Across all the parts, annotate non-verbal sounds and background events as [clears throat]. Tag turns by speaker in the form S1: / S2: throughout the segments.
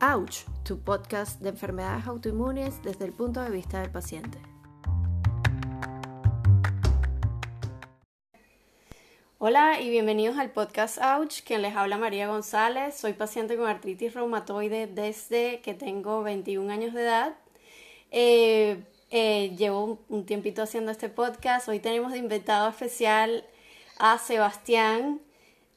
S1: Ouch, tu podcast de enfermedades autoinmunes desde el punto de vista del paciente. Hola y bienvenidos al podcast Ouch, quien les habla María González. Soy paciente con artritis reumatoide desde que tengo 21 años de edad. Eh, eh, llevo un tiempito haciendo este podcast. Hoy tenemos de invitado especial a Sebastián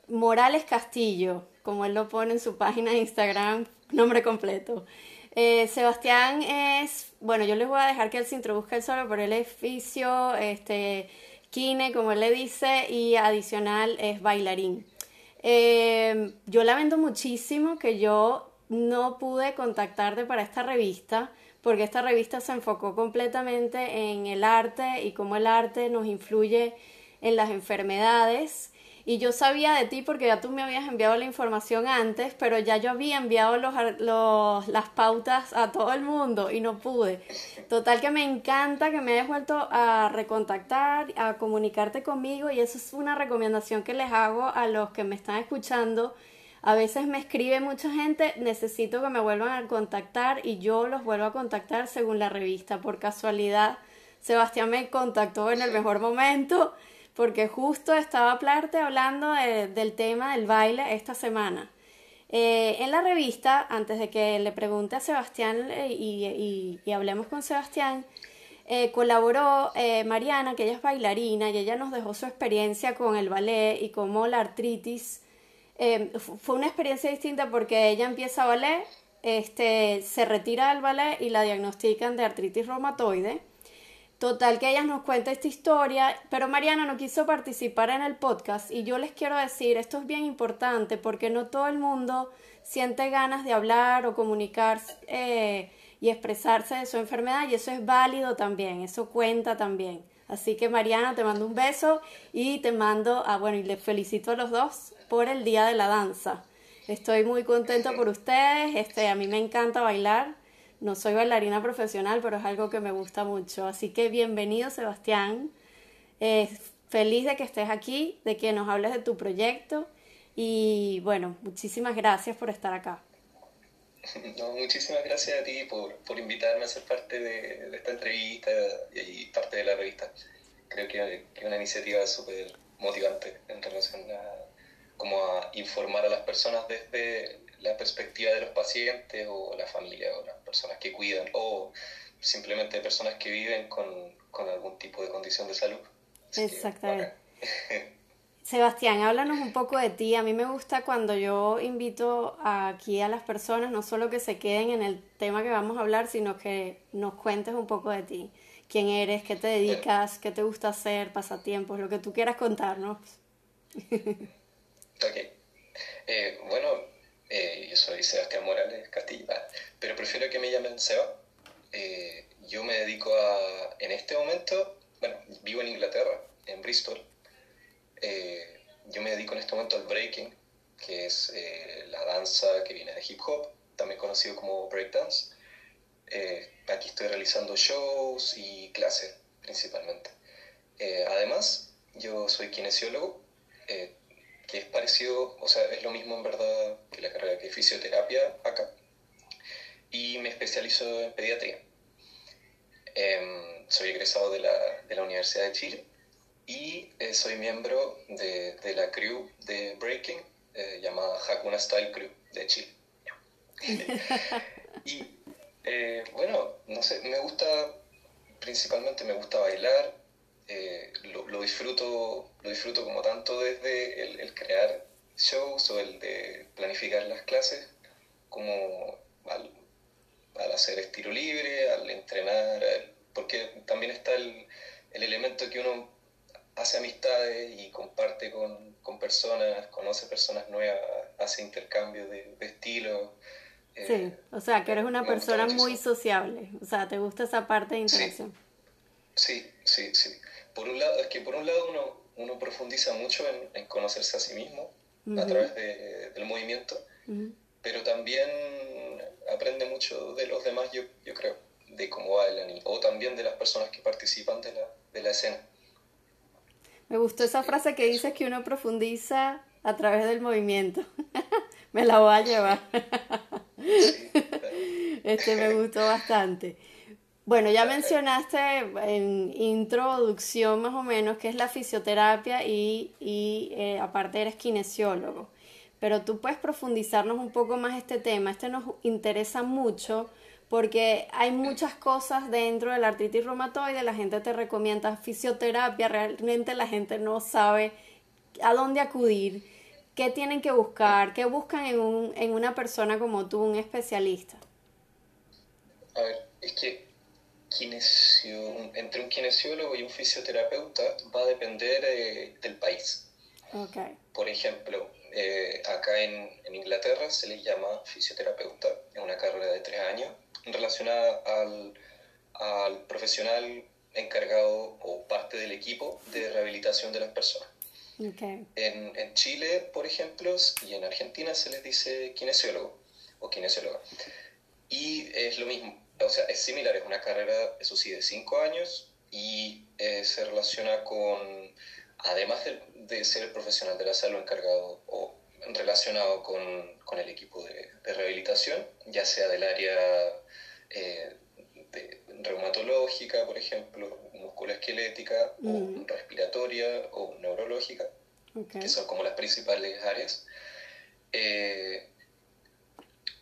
S1: Morales Castillo, como él lo pone en su página de Instagram, [laughs] nombre completo. Eh, Sebastián es, bueno, yo les voy a dejar que él se introduzca él solo, pero él es fisio, este, kine, como él le dice, y adicional es bailarín. Eh, yo lamento muchísimo que yo no pude contactarte para esta revista, porque esta revista se enfocó completamente en el arte y cómo el arte nos influye en las enfermedades y yo sabía de ti porque ya tú me habías enviado la información antes, pero ya yo había enviado los, las pautas a todo el mundo y no pude. Total que me encanta que me hayas vuelto a recontactar, a comunicarte conmigo y eso es una recomendación que les hago a los que me están escuchando. A veces me escribe mucha gente, necesito que me vuelvan a contactar y yo los vuelvo a contactar según la revista. Por casualidad, Sebastián me contactó en el mejor momento porque justo estaba Plarte hablando del tema del baile esta semana. Eh, en la revista, antes de que le pregunte a Sebastián eh, y, hablemos con Sebastián, eh, colaboró Mariana, que ella es bailarina, y ella nos dejó su experiencia con el ballet y cómo la artritis fue una experiencia distinta porque ella empieza ballet, este, se retira del ballet y la diagnostican de artritis reumatoide Total que ella nos cuenta esta historia, pero Mariana no quiso participar en el podcast y yo les quiero decir, esto es bien importante porque no todo el mundo siente ganas de hablar o comunicar eh, y expresarse de su enfermedad y eso es válido también, eso cuenta también. Así que Mariana, te mando un beso y te mando, a, bueno, y les felicito a los dos por el Día de la Danza. Estoy muy contenta por ustedes, este, a mí me encanta bailar, no soy bailarina profesional, pero es algo que me gusta mucho. Así que bienvenido, Sebastián. feliz de que estés aquí, de que nos hables de tu proyecto. Y bueno, muchísimas gracias por estar acá. [laughs]
S2: No, muchísimas gracias a ti por, por invitarme a ser parte de, de, esta entrevista y parte de la revista. Creo que es una iniciativa súper motivante en relación a, como a informar a las personas desde la perspectiva de los pacientes o la familia o las personas que cuidan o simplemente personas que viven con, con algún tipo de condición de salud.
S1: Exactamente. [laughs] Sebastián, háblanos un poco de ti. A mí me gusta cuando yo invito aquí a las personas, no solo que se queden en el tema que vamos a hablar, sino que nos cuentes un poco de ti. ¿Quién eres? ¿Qué te dedicas? ¿Qué te gusta hacer? ¿Pasatiempos? Lo que tú quieras contarnos. [laughs]
S2: ok. Eh, bueno, eh, yo soy Sebastián Morales Castilla, pero prefiero que me llamen Seba. Eh, yo me dedico a, en este momento, bueno, vivo en Inglaterra, en Bristol. Eh, yo me dedico en este momento al breaking, que es la danza que viene de hip hop, también conocido como breakdance. aquí estoy realizando shows y clases principalmente. además, yo soy kinesiólogo que es parecido, o sea, es lo mismo en verdad que la carrera que fisioterapia acá. Y me especializo en pediatría. Em, soy egresado de la, de la, Universidad de Chile y eh, soy miembro de, de, la crew de Breaking eh, llamada Hakuna Style Crew de Chile. [laughs] y eh, bueno, no sé, me gusta, principalmente me gusta bailar, eh, lo, disfruto, lo disfruto como tanto desde el, crear shows o el de planificar las clases, como al, hacer estilo libre, al entrenar, porque también está el, el, elemento que uno hace amistades y comparte con, con, personas, conoce personas nuevas, hace intercambio de, de estilo.
S1: Eh, sí, o sea, que eres una persona muy sociable, o sea, te gusta esa parte de interacción.
S2: sí, sí. sí por un lado, es que por un lado uno, uno profundiza mucho en, en conocerse a sí mismo a través de, del movimiento, pero también aprende mucho de los demás, yo, yo creo, de cómo bailan o también de las personas que participan de la, de la escena.
S1: Me gustó esa frase que dices que uno profundiza a través del movimiento. [laughs] Me la voy a llevar. Este me gustó bastante. Bueno, ya mencionaste en introducción más o menos qué es la fisioterapia y, y eh, aparte eres kinesiólogo. Pero tú puedes profundizarnos un poco más este tema. Este nos interesa mucho porque hay muchas cosas dentro de la artritis reumatoide. La gente te recomienda fisioterapia, realmente la gente no sabe a dónde acudir, qué tienen que buscar, qué buscan en, un, en una persona como tú, un especialista.
S2: A ver, es que entre un kinesiólogo y un fisioterapeuta va a depender eh, del país.
S1: Okay.
S2: Por ejemplo, eh, acá en, en, Inglaterra se les llama fisioterapeuta, es una carrera de tres años relacionada al, al profesional encargado o parte del equipo de rehabilitación de las personas.
S1: Okay.
S2: En, en, Chile, por ejemplo, y en Argentina se les dice kinesiólogo o kinesióloga. Y es lo mismo, o sea, es similar, es una carrera, eso sí, de cinco años y eh, se relaciona con, además de, de, ser el profesional de la salud encargado o relacionado con, con el equipo de, de, rehabilitación, ya sea del área eh, de, reumatológica, por ejemplo, musculoesquelética mm. o respiratoria o neurológica,
S1: okay.
S2: que son como las principales áreas. Eh,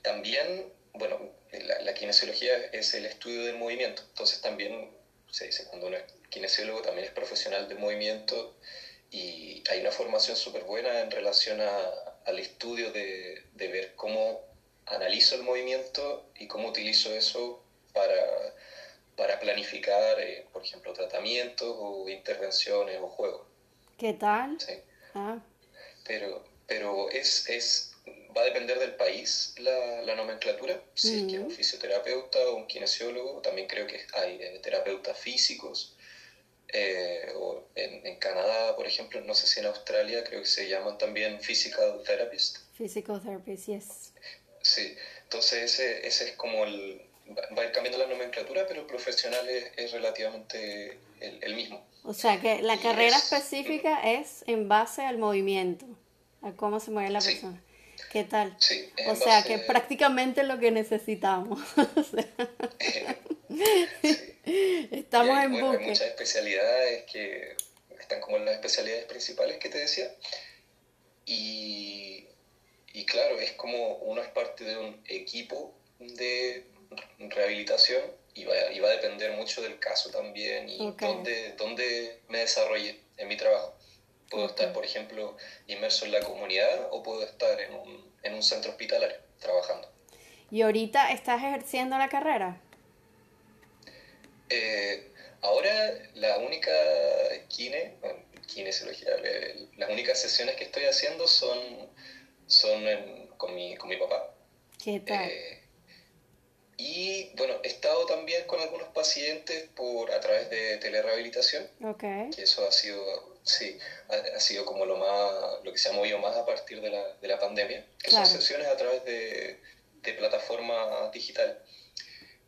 S2: también, bueno, la, la, kinesiología es el estudio del movimiento, entonces también se dice cuando uno es kinesiólogo también es profesional del movimiento y hay una formación súper buena en relación a, al estudio de, de, ver cómo analizo el movimiento y cómo utilizo eso para, para planificar, eh, por ejemplo, tratamientos o intervenciones o juegos.
S1: ¿Qué tal?
S2: Sí.
S1: Ah.
S2: Pero, pero es, es va a depender del país la, la nomenclatura, si es que es un fisioterapeuta o un kinesiólogo, también creo que hay eh, terapeutas físicos, eh, o en, en, Canadá, por ejemplo, no sé si en Australia, creo que se llaman también physical therapist.
S1: Physical therapist, yes.
S2: Sí, entonces ese, ese es como el, va a ir cambiando la nomenclatura, pero el profesional es, es relativamente el, el, mismo.
S1: O sea que la y carrera es, específica es en base al movimiento, a cómo se mueve la
S2: sí.
S1: persona. ¿Qué tal?
S2: Sí,
S1: o sea, que prácticamente lo que necesitamos. [laughs]
S2: sí. [laughs]
S1: Estamos
S2: hay,
S1: en
S2: bueno,
S1: buque.
S2: Hay muchas especialidades que están como en las especialidades principales que te decía. Y, y claro, es como uno es parte de un equipo de rehabilitación y va, y va a depender mucho del caso también y
S1: Okay.
S2: dónde, dónde me desarrolle en mi trabajo. Puedo estar, por ejemplo, inmerso en la comunidad o puedo estar en un, en un centro hospitalario trabajando.
S1: ¿Y ahorita estás ejerciendo la carrera?
S2: Eh, ahora la única kine, kinesiología, eh, las únicas sesiones que estoy haciendo son, son en- con, mi, con mi papá.
S1: ¿Qué tal?
S2: Eh, y bueno, he estado también con algunos pacientes por, a través de telerehabilitación,
S1: ok.
S2: que eso ha sido, sí, ha, ha sido como lo más, lo que se ha movido más a partir de la, de la pandemia, que
S1: Claro.
S2: son sesiones a través de, de plataformas digitales.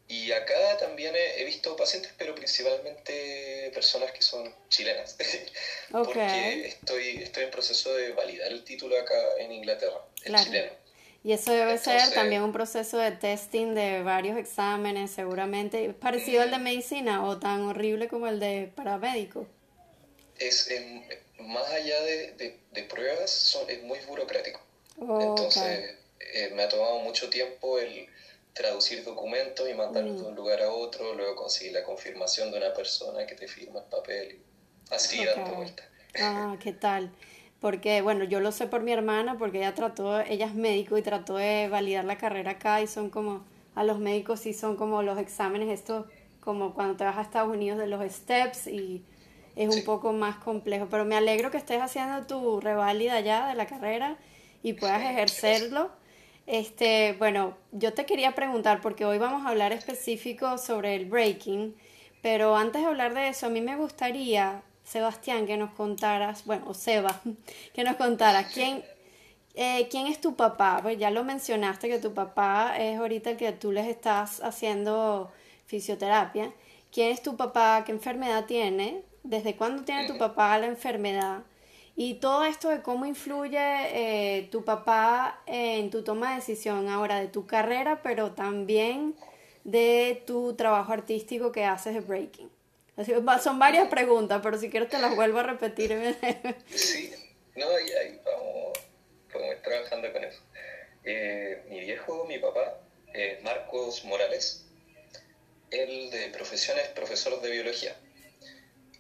S2: Y acá también he, visto pacientes, pero principalmente personas que son chilenas, [laughs]
S1: Ok.
S2: porque estoy, estoy en proceso de validar el título acá en Inglaterra, el
S1: Claro.
S2: chileno.
S1: Y eso debe ser
S2: Entonces-
S1: también un proceso de testing de varios exámenes, seguramente. ¿Parecido al de medicina o tan horrible como el de paramédico?
S2: Es, es más allá de, de, de pruebas, son, es muy burocrático.
S1: Oh,
S2: Entonces, eh, me ha tomado mucho tiempo el traducir documentos y mandarlos
S1: Mm.
S2: de un lugar a otro, luego conseguir la confirmación de una persona que te firma el papel, así
S1: Ok.
S2: dando vueltas.
S1: Ah, ¿qué tal? Porque, bueno, yo lo sé por mi hermana, porque ella trató, ella es médico y trató de validar la carrera acá y son como, a los médicos sí son como los exámenes, esto como cuando te vas a Estados Unidos de los steps y es un poco más complejo. Pero me alegro que estés haciendo tu reválida ya de la carrera y puedas ejercerlo. Este, bueno, yo te quería preguntar, porque hoy vamos a hablar específico sobre el breaking, pero antes de hablar de eso, a mí me gustaría, Sebastián, que nos contaras, bueno, o Seba, [laughs] que nos contaras quién, eh, quién es tu papá. Pues ya lo mencionaste que tu papá es ahorita el que tú les estás haciendo fisioterapia. ¿Quién es tu papá? ¿Qué enfermedad tiene? ¿Desde cuándo tiene tu
S2: Ujú.
S1: papá la enfermedad? Y todo esto de cómo influye eh, tu papá en tu toma de decisión ahora de tu carrera, pero también de tu trabajo artístico que haces de breaking. Así, son varias preguntas, pero si quieres te las vuelvo a repetir.
S2: sí, no, ahí, vamos, ir trabajando con eso. Eh, mi viejo, mi papá, eh, Marcos Morales, él de profesión es profesor de biología.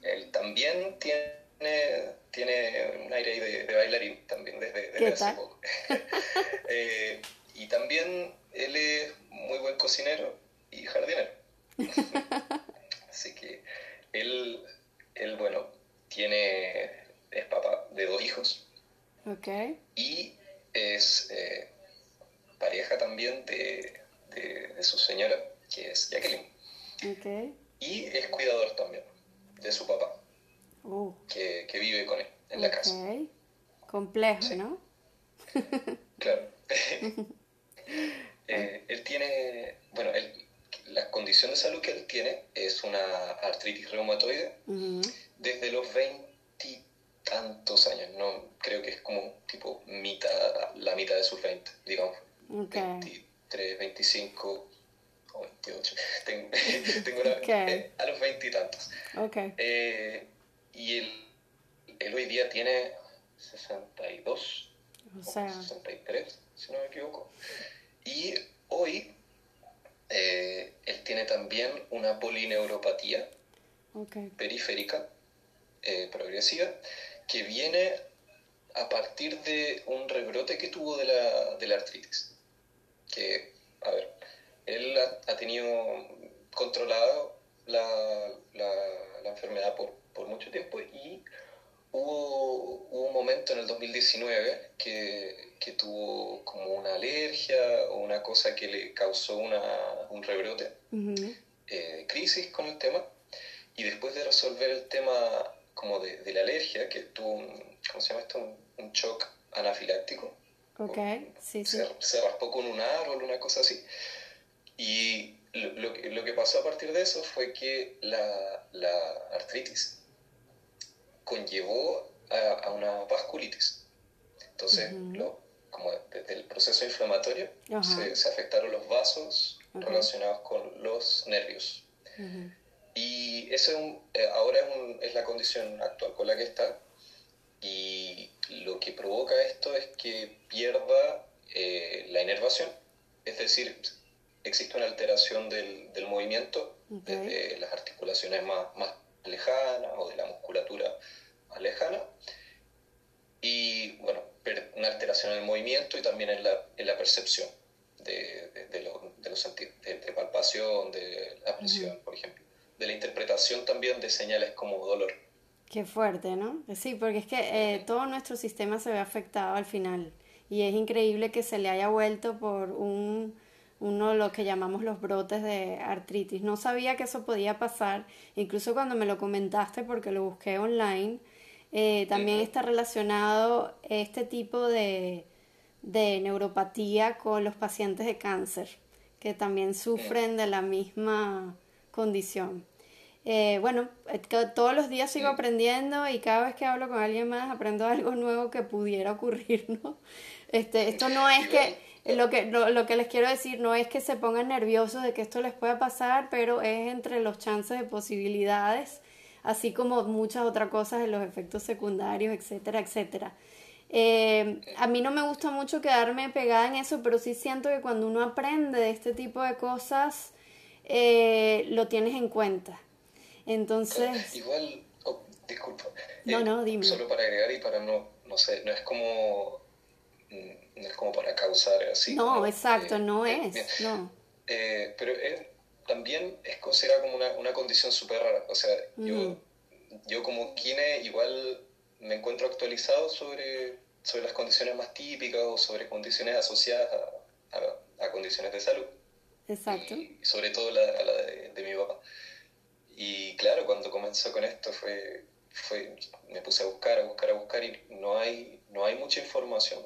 S2: Él también tiene, tiene un aire de, bailarín, también desde, hace poco. [laughs] Eh, y también él es muy buen cocinero y jardinero. [laughs] Así que él, él, bueno, tiene, es papá de dos hijos.
S1: Okay.
S2: Y es eh, pareja también de, de, su señora, que es Jacqueline.
S1: Okay.
S2: Y es cuidador también de su papá,
S1: uh.
S2: que, que, vive con él en la casa.
S1: Complejo, ¿no? [laughs]
S2: claro. Eh, él tiene, bueno, él, la condición de salud que él tiene es una artritis reumatoide desde los veintitantos años, no creo que es como tipo mitad, la mitad de sus 20, digamos. 23, 25 o 28. Tengo, [laughs] eh, a los veintitantos.
S1: Okay.
S2: Eh, y él, él, hoy día tiene 62 o, sea. 63, si no me equivoco. Y hoy eh, él tiene también una polineuropatía periférica progresiva que viene a partir de un rebrote que tuvo de la, de la artritis. Que, a ver, él ha, tenido controlado la, la, enfermedad por, por, mucho tiempo y hubo, hubo, un momento en el 2019 que, que, tuvo como una alergia o una cosa que le causó una, un rebrote, eh, crisis con el tema, y después de resolver el tema como de, de la alergia, que tuvo un, ¿cómo se llama esto? Un, un shock anafiláctico.
S1: Ok, sí,
S2: sí. Se, raspó con un árbol, una cosa así. Y lo, lo, que pasó a partir de eso fue que la, la artritis conllevó a, una vasculitis. Entonces, lo, como desde el proceso inflamatorio, se, se, afectaron los vasos relacionados con los nervios. Y eso eh, ahora es, es, la condición actual con la que está. Y lo que provoca esto es que pierda eh, la inervación, es decir, existe una alteración del, del movimiento desde las articulaciones más, más lejanas o de la musculatura más lejana. Y bueno, una alteración en el movimiento y también en la, en la percepción de, de, los sentidos, de, palpación, de la presión, por ejemplo, de la interpretación también de señales como dolor.
S1: Qué fuerte, ¿no? Sí, porque es que eh, todo nuestro sistema se ve afectado al final y es increíble que se le haya vuelto por un, uno de lo que llamamos los brotes de artritis. No sabía que eso podía pasar, incluso cuando me lo comentaste porque lo busqué online, eh, también está relacionado este tipo de, de neuropatía con los pacientes de cáncer, que también sufren de la misma condición. Eh, bueno, todos los días sigo aprendiendo y cada vez que hablo con alguien más aprendo algo nuevo que pudiera ocurrir, ¿no? Este, esto no es que, lo que, lo, que les quiero decir no es que se pongan nerviosos de que esto les pueda pasar, pero es entre los chances de posibilidades, así como muchas otras cosas en los efectos secundarios, etcétera, etcétera. Eh, a mí no me gusta mucho quedarme pegada en eso, pero sí siento que cuando uno aprende de este tipo de cosas, eh, lo tienes en cuenta. Entonces...
S2: Igual, oh, disculpa.
S1: No, eh, no, dime.
S2: Solo para agregar y para no, no sé, no es como, mm, no es como para causar así.
S1: No, exacto, no eh, es, no.
S2: Eh, pero también es considerada como una, una condición súper rara. O sea, yo, yo como kine igual me encuentro actualizado sobre, sobre las condiciones más típicas o sobre condiciones asociadas a, a, condiciones de salud.
S1: Exacto.
S2: Y, sobre todo la, la de, de mi papá. Y claro, cuando comenzó con esto fue, fue, me puse a buscar, a buscar, a buscar y no hay, no hay mucha información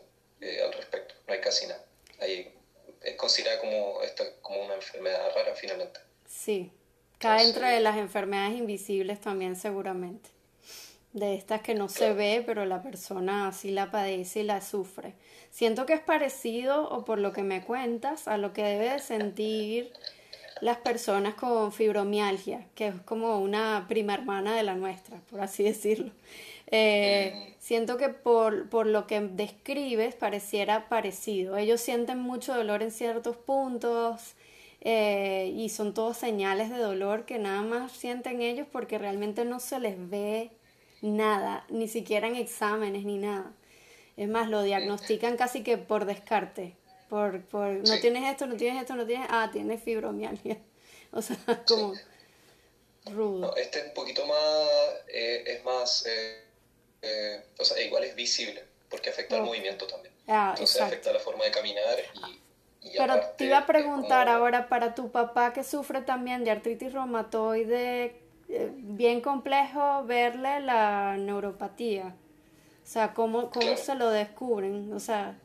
S2: eh, al respecto, no hay casi nada. Hay, es considerada como, esto, como una enfermedad rara finalmente.
S1: Sí, cae entre las enfermedades invisibles también seguramente. de estas que no se ve, pero la persona sí la padece y la sufre. Siento que es parecido, o por lo que me cuentas, a lo que debe de sentir las personas con fibromialgia, que es como una prima hermana de la nuestra, por así decirlo. Eh, siento que por, por lo que describes pareciera parecido. Ellos sienten mucho dolor en ciertos puntos eh, y son todos señales de dolor que nada más sienten ellos porque realmente no se les ve nada, ni siquiera en exámenes ni nada. Es más, lo diagnostican casi que por descarte. Por, por no tienes esto, no tienes esto, no tienes, ah, tienes fibromialgia. [laughs] O sea, como rudo.
S2: este es un poquito más, eh, es más, eh, eh, o sea, igual es visible, porque afecta al movimiento también. Ah, Entonces afecta la forma de caminar y... y
S1: Pero te iba a preguntar ahora, para tu papá que sufre también de artritis reumatoide, bien complejo verle la neuropatía. O sea, ¿cómo, cómo se lo descubren? O sea,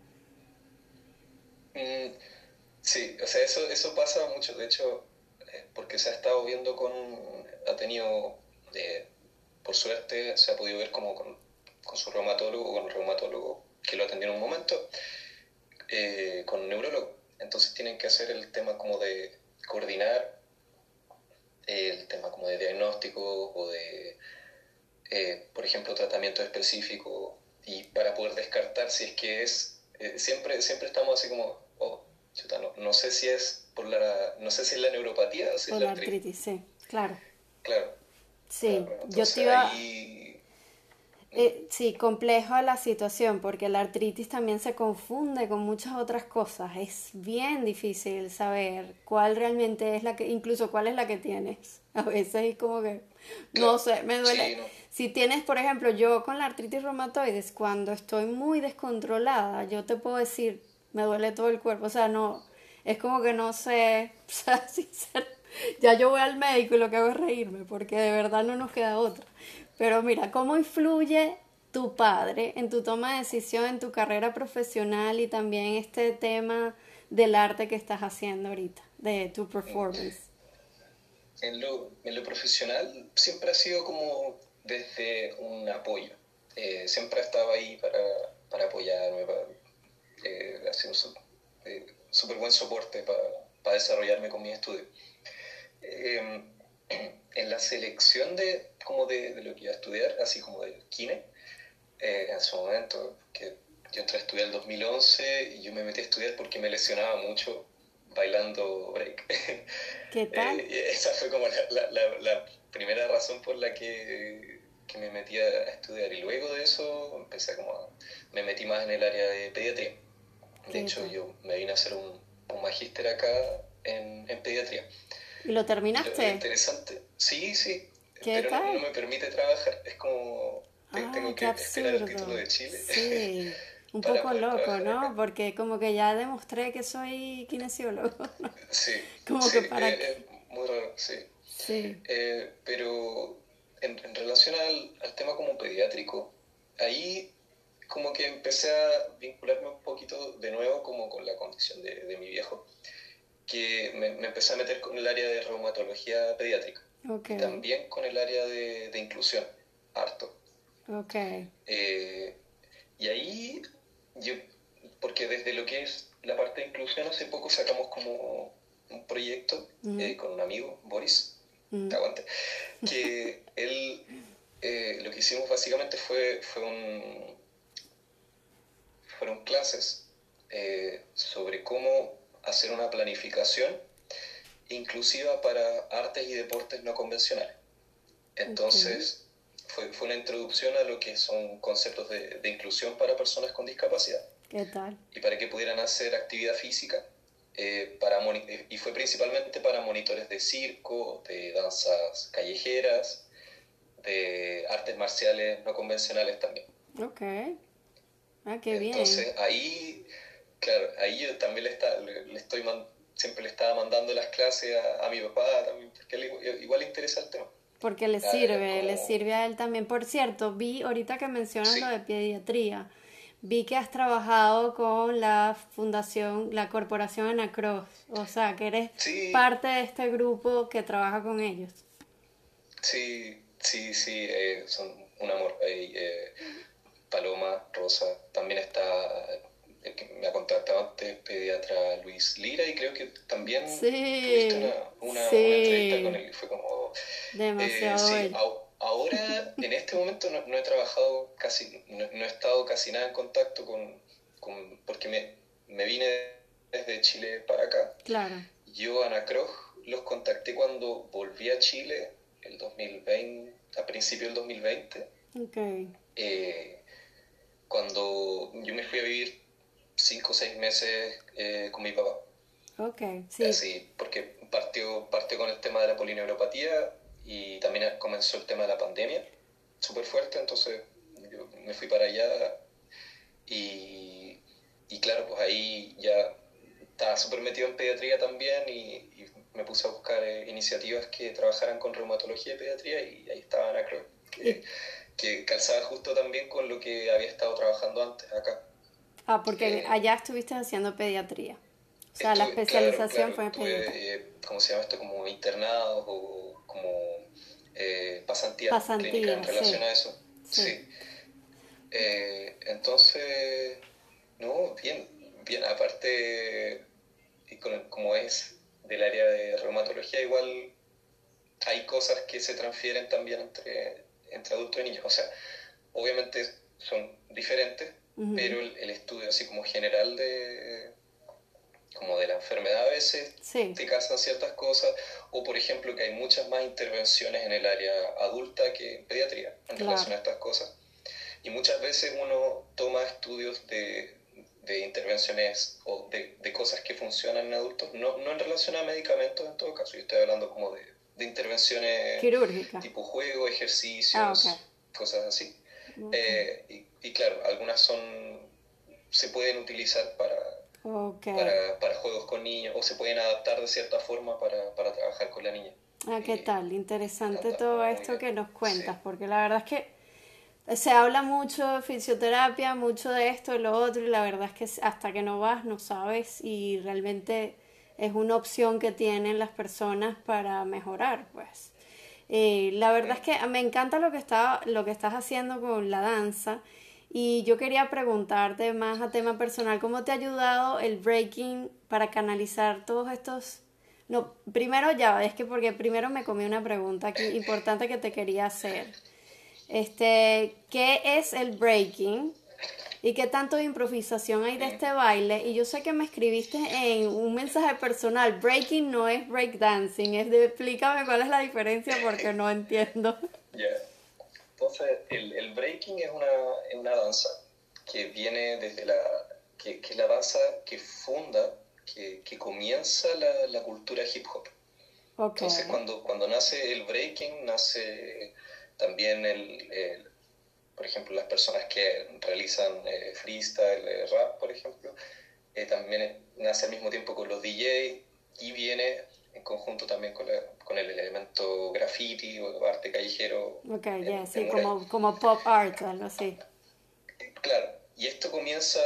S2: Mm, sí, o sea, eso, eso pasa mucho, de hecho, eh, porque se ha estado viendo con, ha tenido, eh, por suerte, se ha podido ver como con, su reumatólogo, con el reumatólogo que lo atendió en un momento, eh, con un neurólogo. Entonces tienen que hacer el tema como de coordinar el tema como de diagnóstico o de, por ejemplo, tratamiento específico y para poder descartar si es que es eh, siempre, siempre estamos así como, oh, no, no, sé si es por la, no sé si es la neuropatía o si es la artritis.
S1: Sí, claro.
S2: Claro.
S1: Sí, yo te iba... Eh, sí, complejo la situación porque la artritis también se confunde con muchas otras cosas. Es bien difícil saber cuál realmente es la que, incluso cuál es la que tienes. [laughs] A veces es como que, no sé, me duele. Si tienes, por ejemplo, yo con la artritis reumatoides, cuando estoy muy descontrolada, yo te puedo decir, me duele todo el cuerpo. O sea, no, es como que no sé, [laughs] o sea, ya yo voy al médico y lo que hago es reírme, porque de verdad no nos queda otra. Pero mira, ¿cómo influye tu padre en tu toma de decisión, en tu carrera profesional y también este tema del arte que estás haciendo ahorita, de tu performance?
S2: En lo, en lo profesional siempre ha sido como desde un apoyo. Eh, siempre ha estado ahí para, para apoyarme, para eh, hacer un eh, súper buen soporte para, para, desarrollarme con mi estudio. Em, en la selección de, como de, de, lo que iba a estudiar, así como de kine, en su momento, que yo entré a estudiar en el 2011 y yo me metí a estudiar porque me lesionaba mucho bailando break.
S1: ¿Qué [laughs] tal?
S2: esa fue como la, la, la, primera razón por la que, que, me metí a estudiar. Y luego de eso empecé como me metí más en el área de pediatría. De hecho, yo me vine a hacer un, un magíster acá en, en, pediatría.
S1: ¿Y lo terminaste?
S2: interesante. Sí, sí. pero No, me permite trabajar. Es como...
S1: Ah,
S2: tengo que esperar el título de Chile.
S1: Sí. [laughs] Un poco loco, ¿no? Porque como que ya demostré que soy kinesiólogo. [laughs]
S2: Sí.
S1: como
S2: que
S1: para...
S2: Eh, muy raro, sí.
S1: Sí.
S2: Eh, pero en, en relación al, al, tema como pediátrico, ahí como que empecé a vincularme un poquito de nuevo como con la condición de, de mi viejo, que me, me, empecé a meter con el área de reumatología pediátrica.
S1: Okay.
S2: Y también con el área de, de inclusión, harto. Eh, y ahí, yo, porque desde lo que es la parte de inclusión, hace poco sacamos como un proyecto eh, con un amigo, Boris, aguante, que [laughs] él, eh, lo que hicimos básicamente fue, fue un, fueron clases sobre cómo hacer una planificación inclusiva para artes y deportes no convencionales. Entonces, fue, fue, una introducción a lo que son conceptos de, de, inclusión para personas con discapacidad.
S1: ¿Qué tal?
S2: Y para que pudieran hacer actividad física eh, para, y fue principalmente para monitores de circo, de danzas callejeras, de artes marciales no convencionales también.
S1: Ok. Ah, qué bien.
S2: Entonces ahí, claro, ahí yo también le, está, le, estoy siempre le estaba mandando las clases a, a mi papá también, porque él, igual le interesa el tema.
S1: Porque le sirve, como... le sirve a él también. Por cierto, vi ahorita que mencionas sí. lo de pediatría, vi que has trabajado con la fundación, la corporación Anacross, o sea, que eres
S2: sí.
S1: parte de este grupo que trabaja con ellos.
S2: Sí, sí, sí, eh, son un amor. Eh, Paloma, que también tuviste una, una, entrevista con él y fue como...
S1: Demasiado
S2: eh, sí, ahora, en este momento, no, he trabajado casi, no, he estado casi nada en contacto con, con porque me, me vine desde Chile para acá.
S1: Claro.
S2: Yo, Ana Krog, los contacté cuando volví a Chile, el 2020, a principio del 2020.
S1: Ok.
S2: Eh, cuando yo me fui a vivir cinco o seis meses eh, con mi papá.
S1: Ok, sí.
S2: Sí, porque partió, partió con el tema de la polineuropatía y también comenzó el tema de la pandemia, súper fuerte, entonces yo me fui para allá y, y claro, pues ahí ya estaba súper metido en pediatría también y, me puse a buscar eh, iniciativas que trabajaran con reumatología y pediatría y ahí estaba Ana creo que, que calzaba justo también con lo que había estado trabajando antes acá.
S1: Ah, porque eh, allá estuviste haciendo pediatría. O sea, la especialización fue.
S2: Eh, ¿Cómo se llama esto? Como internados o como eh, pasantías clínicas en relación a eso. Sí. Eh, entonces, no, bien, bien, aparte, y como es del área de reumatología, igual hay cosas que se transfieren también entre, entre adultos y niños. O sea, obviamente son diferentes, pero el, estudio así como general de como de la enfermedad a veces te casan ciertas cosas, o por ejemplo que hay muchas más intervenciones en el área adulta que en pediatría en relación a estas cosas. Y muchas veces uno toma estudios de, de intervenciones o de, de, cosas que funcionan en adultos, no, no en relación a medicamentos en todo caso, yo estoy hablando como de, de intervenciones
S1: quirúrgicas,
S2: tipo juego, ejercicios, ah, cosas así. Eh, y, y, claro, algunas son se pueden utilizar para, para, para, juegos con niños o se pueden adaptar de cierta forma para, para trabajar con la niña.
S1: Ah, ¿qué tal? Interesante todo esto que nos cuentas, porque la verdad es que se habla mucho de fisioterapia, mucho de esto, y lo otro, y la verdad es que hasta que no vas no sabes y realmente es una opción que tienen las personas para mejorar, pues. Eh, la verdad es que me encanta lo que, está, lo que estás haciendo con la danza y yo quería preguntarte más a tema personal, ¿cómo te ha ayudado el breaking para canalizar todos estos... No, primero ya, es que porque primero me comí una pregunta aquí importante que te quería hacer. Este, ¿qué es el breaking? ¿Y qué tanto de improvisación hay de este baile? Y yo sé que me escribiste en un mensaje personal, breaking no es breakdancing, es de explícame cuál es la diferencia porque no entiendo.
S2: Entonces, el, el breaking es una, es una, danza que viene desde la, que, que la danza que funda, que, que comienza la, la, cultura hip hop. Entonces, cuando, cuando nace el breaking, nace también el por ejemplo, las personas que realizan eh, freestyle, eh, rap, por ejemplo, eh, también nace al mismo tiempo con los DJ y viene en conjunto también con, con el elemento graffiti o arte callejero.
S1: Ok, ya, sí, como, como, pop art, algo así.
S2: Claro, y esto comienza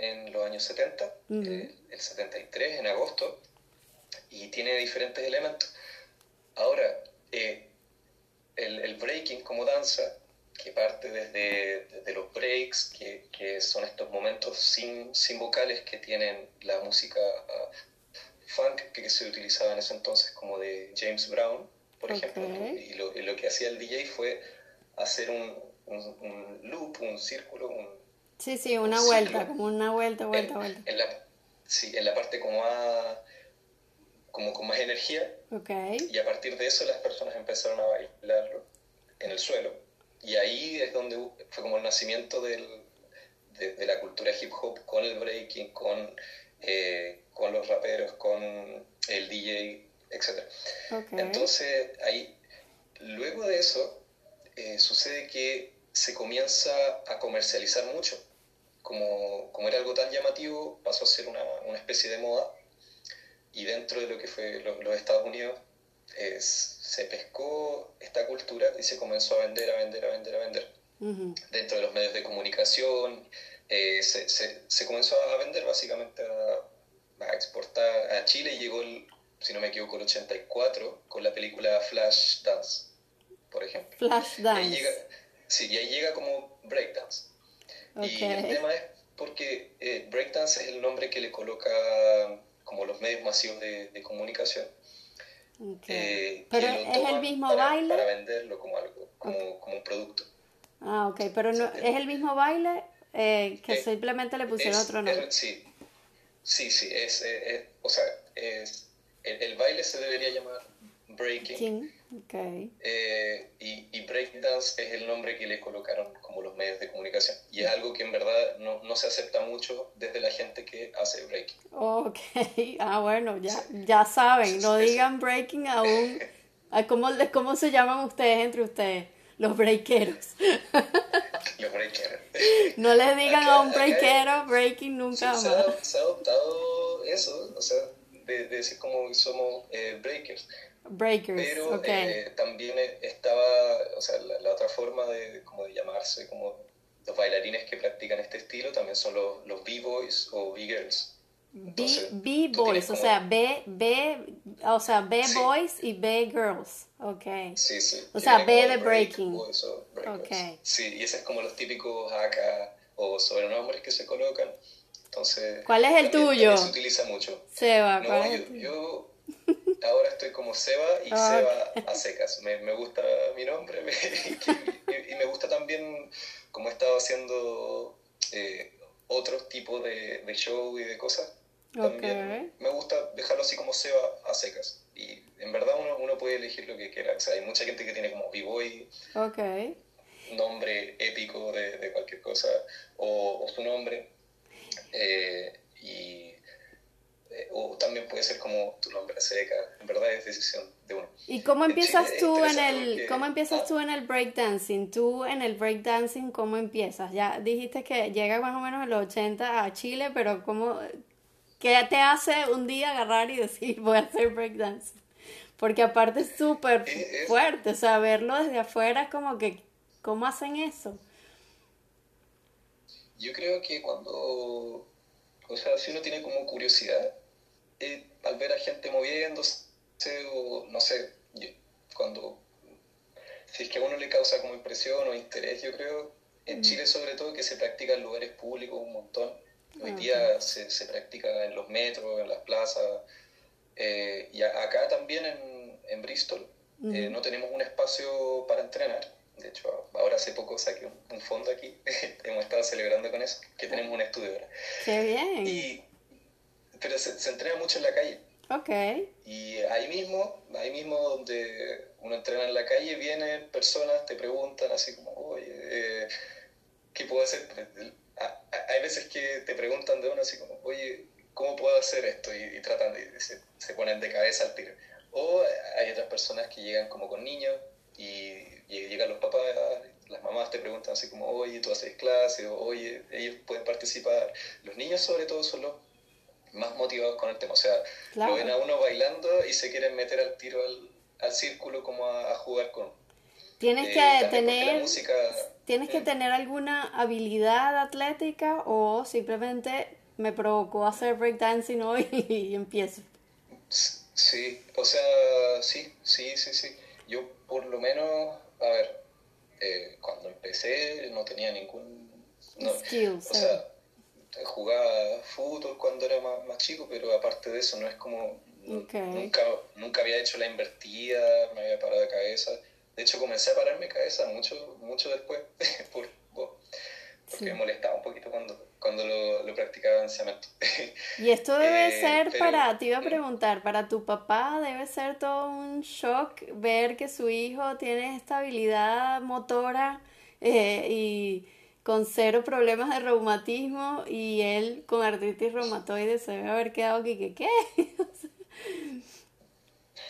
S2: en los años 70, el 73, en agosto, y tiene diferentes elementos. Ahora, el, el breaking como danza que parte desde, desde los breaks, que, que, son estos momentos sin, sin, vocales que tienen la música uh, funk que se utilizaba en ese entonces, como de James Brown, por ejemplo. Y lo, lo, que hacía el DJ fue hacer un, un, loop, un círculo, un...
S1: Sí, sí, una vuelta, como una vuelta, vuelta, vuelta.
S2: En la, sí, en la parte como más, como con más energía.
S1: Okay.
S2: Y a partir de eso las personas empezaron a bailarlo en el suelo y ahí es donde fue como el nacimiento del, de, la cultura hip hop con el breaking, con, eh, con los raperos, con el DJ, etc. Entonces, ahí, luego de eso, eh, sucede que se comienza a comercializar mucho. Como, como era algo tan llamativo, pasó a ser una, una especie de moda. Y dentro de lo que fue los Estados Unidos, es, se pescó esta cultura y se comenzó a vender, a vender, a vender, a vender. Dentro de los medios de comunicación, eh, se, se, comenzó a vender básicamente a, exportar a Chile y llegó, el, si no me equivoco, el 84 con la película Flash Dance, por ejemplo.
S1: Flash Dance.
S2: sí, y ahí llega como breakdance. Y el tema es porque eh, breakdance es el nombre que le coloca como los medios masivos de, de comunicación.
S1: Eh, pero es el mismo baile.
S2: Para venderlo como algo, como, como un producto.
S1: Ah, ok, pero no, es el mismo baile eh, que simplemente le pusieron otro nombre.
S2: sí, sí, sí, es, o sea, es, el, el, baile se debería llamar breaking.
S1: Okay.
S2: Eh, y, y breakdance es el nombre que le colocaron como los medios de comunicación. Y es algo que en verdad no, no se acepta mucho desde la gente que hace breaking.
S1: Ok, [laughs] ah bueno, ya, ya saben, no digan breaking aún. [laughs] ¿Cómo, ¿Cómo se llaman ustedes entre ustedes? Los breakeros. [laughs]
S2: Los breakeros.
S1: No les digan a un breakero breaking nunca más.
S2: Se ha, adoptado eso, o sea, de, decir como somos eh, breakers.
S1: Breakers,
S2: Pero eh, también estaba, o sea, la, otra forma de, como de llamarse, como los bailarines que practican este estilo también son los, los B-boys o B-girls.
S1: B-boys, o sea, B, B, o sea, B-boys y B-girls, ok.
S2: Sí, sí.
S1: O sea, B de breaking.
S2: okay. Sí, y ese es como los típicos acá o sobrenombres que se colocan. Entonces,
S1: ¿cuál es el tuyo?
S2: Se utiliza mucho.
S1: Seba,
S2: ¿cuál es yo Ahora estoy como Seba y ah, Seba a secas. Me, me, gusta mi nombre [laughs] y, me gusta también como he estado haciendo eh, otros tipos de, de, show y de cosas. También me gusta dejarlo así como Seba a secas. Y en verdad uno, uno puede elegir lo que quiera. O sea, hay mucha gente que tiene como B-Boy.
S1: Okay.
S2: Nombre épico de, de cualquier cosa. O, o su nombre. Eh, y eh, o también puede ser como tu nombre seca, en verdad es decisión de uno.
S1: ¿Y cómo empiezas tú en el cómo empiezas ah. tú en el breakdancing? Tú en el breakdancing cómo empiezas? Ya dijiste que llega más o menos en los 80 a Chile, pero cómo qué te hace un día agarrar y decir voy a hacer breakdancing? Porque aparte es súper fuerte, o sea, verlo desde afuera es como que ¿cómo hacen eso?
S2: Yo creo que cuando o sea, si uno tiene como curiosidad, eh, al ver a gente moviéndose, o no sé, cuando, si es que a uno le causa como impresión o interés, yo creo, en Chile sobre todo, que se practica en lugares públicos un montón. Hoy ah, día se, se, practica en los metros, en las plazas, eh, y acá también en, en Bristol eh, no tenemos un espacio para entrenar. De hecho, ahora hace poco saqué un, fondo aquí, [laughs] hemos estado celebrando con eso, que tenemos un estudio ahora.
S1: ¡Qué bien!
S2: Y, pero se, entrena mucho en la calle.
S1: Ok.
S2: Y ahí mismo, ahí mismo donde uno entrena en la calle, vienen personas, te preguntan así como, oye, eh, ¿qué puedo hacer? Hay veces que te preguntan de uno así como, oye, ¿cómo puedo hacer esto? Y, tratan de, se, se, ponen de cabeza al tiro. O hay otras personas que llegan como con niños y, llegan los papás, las mamás te preguntan así como, oye, tú haces clase, o oye, ellos pueden participar. Los niños sobre todo son los más motivados con el tema. O sea, lo ven a uno bailando y se quieren meter al tiro al, círculo como a, jugar con.
S1: Tienes eh, que tener. Tienes que tener alguna habilidad atlética o simplemente me provocó hacer breakdancing hoy [laughs] y empiezo.
S2: Sí, o sea, sí, sí, sí, sí. Yo por lo menos, a ver, eh, cuando empecé no tenía ningún... No, o sea, jugaba fútbol cuando era más, más, chico, pero aparte de eso no es como... Nunca, nunca había hecho la invertida, me había parado de cabeza. De hecho, comencé a pararme cabeza mucho, mucho después, [laughs] por, porque me molestaba un poquito cuando, cuando lo, lo practicaba en cemento. [laughs]
S1: Y esto debe eh, ser para, te iba a preguntar, para tu papá debe ser todo un shock ver que su hijo tiene esta habilidad motora eh, y con cero problemas de reumatismo y él con artritis reumatoide se debe haber quedado que, que ¿qué?